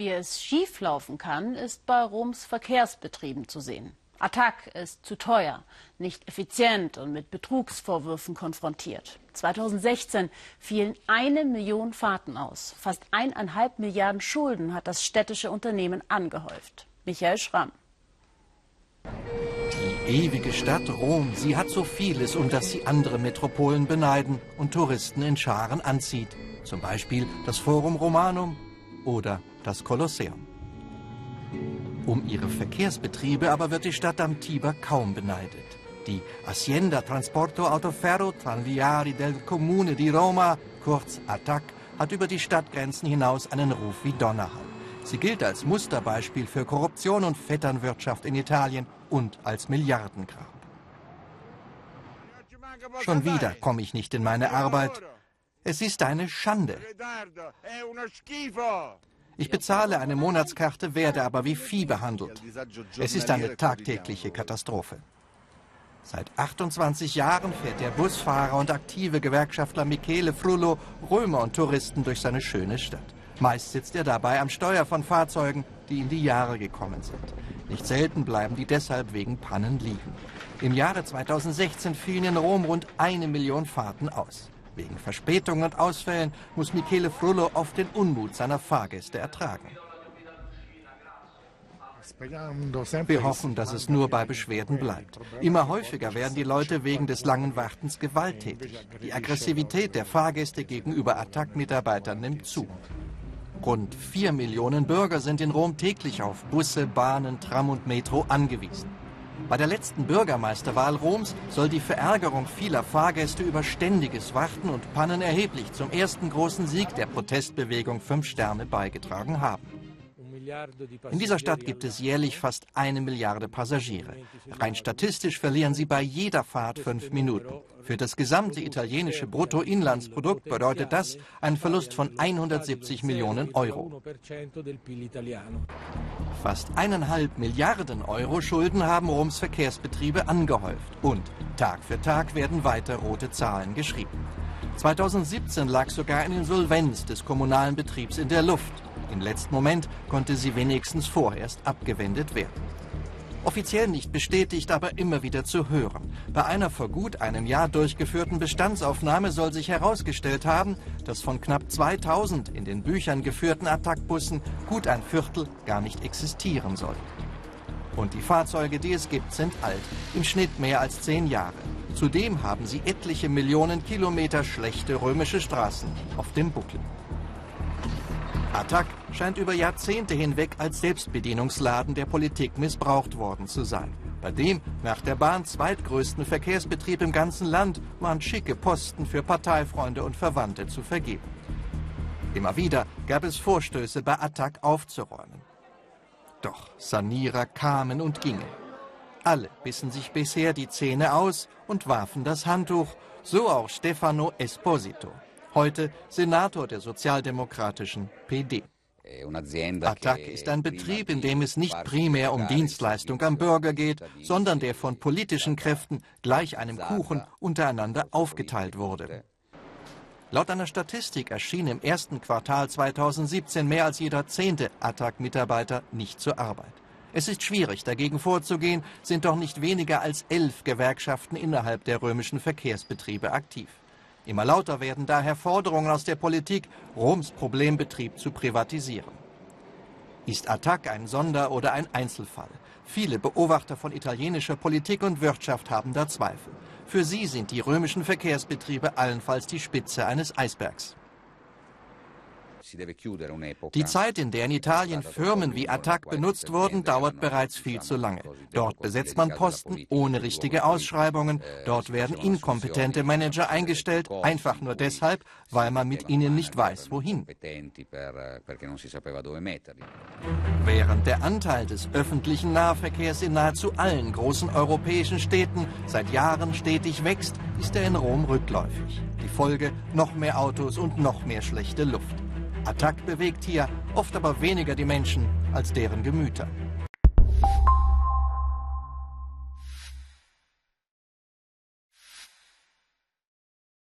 Wie es schieflaufen kann, ist bei Roms Verkehrsbetrieben zu sehen. Attac ist zu teuer, nicht effizient und mit Betrugsvorwürfen konfrontiert. 2016 fielen eine Million Fahrten aus. Fast eineinhalb Milliarden Schulden hat das städtische Unternehmen angehäuft. Michael Schramm. Die ewige Stadt Rom, sie hat so vieles, um das sie andere Metropolen beneiden und Touristen in Scharen anzieht. Zum Beispiel das Forum Romanum oder das Kolosseum. Um ihre Verkehrsbetriebe aber wird die Stadt am Tiber kaum beneidet. Die Hacienda Transporto Autoferro Tranviari del Comune di Roma, kurz ATTAC, hat über die Stadtgrenzen hinaus einen Ruf wie Donnerhall. Sie gilt als Musterbeispiel für Korruption und Vetternwirtschaft in Italien und als Milliardengrab. Schon wieder komme ich nicht in meine Arbeit. Es ist eine Schande. Ich bezahle eine Monatskarte, werde aber wie Vieh behandelt. Es ist eine tagtägliche Katastrophe. Seit 28 Jahren fährt der Busfahrer und aktive Gewerkschaftler Michele Frullo Römer und Touristen durch seine schöne Stadt. Meist sitzt er dabei am Steuer von Fahrzeugen, die in die Jahre gekommen sind. Nicht selten bleiben die deshalb wegen Pannen liegen. Im Jahre 2016 fielen in Rom rund eine Million Fahrten aus. Wegen Verspätungen und Ausfällen muss Michele Frullo oft den Unmut seiner Fahrgäste ertragen. Wir hoffen, dass es nur bei Beschwerden bleibt. Immer häufiger werden die Leute wegen des langen Wartens gewalttätig. Die Aggressivität der Fahrgäste gegenüber Attac-Mitarbeitern nimmt zu. Rund vier Millionen Bürger sind in Rom täglich auf Busse, Bahnen, Tram und Metro angewiesen. Bei der letzten Bürgermeisterwahl Roms soll die Verärgerung vieler Fahrgäste über ständiges Warten und Pannen erheblich zum ersten großen Sieg der Protestbewegung Fünf Sterne beigetragen haben. In dieser Stadt gibt es jährlich fast eine Milliarde Passagiere. Rein statistisch verlieren sie bei jeder Fahrt fünf Minuten. Für das gesamte italienische Bruttoinlandsprodukt bedeutet das einen Verlust von 170 Millionen Euro. Fast eineinhalb Milliarden Euro Schulden haben Roms Verkehrsbetriebe angehäuft. Und Tag für Tag werden weiter rote Zahlen geschrieben. 2017 lag sogar eine Insolvenz des kommunalen Betriebs in der Luft. Im letzten Moment konnte sie wenigstens vorerst abgewendet werden. Offiziell nicht bestätigt, aber immer wieder zu hören. Bei einer vor gut einem Jahr durchgeführten Bestandsaufnahme soll sich herausgestellt haben, dass von knapp 2000 in den Büchern geführten Attackbussen gut ein Viertel gar nicht existieren soll. Und die Fahrzeuge, die es gibt, sind alt, im Schnitt mehr als zehn Jahre. Zudem haben sie etliche Millionen Kilometer schlechte römische Straßen auf dem Buckel. Attac scheint über Jahrzehnte hinweg als Selbstbedienungsladen der Politik missbraucht worden zu sein. Bei dem nach der Bahn zweitgrößten Verkehrsbetrieb im ganzen Land waren schicke Posten für Parteifreunde und Verwandte zu vergeben. Immer wieder gab es Vorstöße bei Attac aufzuräumen. Doch Sanierer kamen und gingen. Alle bissen sich bisher die Zähne aus und warfen das Handtuch, so auch Stefano Esposito heute Senator der sozialdemokratischen PD. Attac ist ein Betrieb, in dem es nicht primär um Dienstleistung am Bürger geht, sondern der von politischen Kräften gleich einem Kuchen untereinander aufgeteilt wurde. Laut einer Statistik erschien im ersten Quartal 2017 mehr als jeder zehnte Attac-Mitarbeiter nicht zur Arbeit. Es ist schwierig, dagegen vorzugehen, sind doch nicht weniger als elf Gewerkschaften innerhalb der römischen Verkehrsbetriebe aktiv. Immer lauter werden daher Forderungen aus der Politik, Roms Problembetrieb zu privatisieren. Ist Attac ein Sonder- oder ein Einzelfall? Viele Beobachter von italienischer Politik und Wirtschaft haben da Zweifel. Für sie sind die römischen Verkehrsbetriebe allenfalls die Spitze eines Eisbergs. Die Zeit, in der in Italien Firmen wie Attac benutzt wurden, dauert bereits viel zu lange. Dort besetzt man Posten ohne richtige Ausschreibungen. Dort werden inkompetente Manager eingestellt, einfach nur deshalb, weil man mit ihnen nicht weiß, wohin. Während der Anteil des öffentlichen Nahverkehrs in nahezu allen großen europäischen Städten seit Jahren stetig wächst, ist er in Rom rückläufig. Die Folge noch mehr Autos und noch mehr schlechte Luft. Attac bewegt hier oft aber weniger die Menschen als deren Gemüter.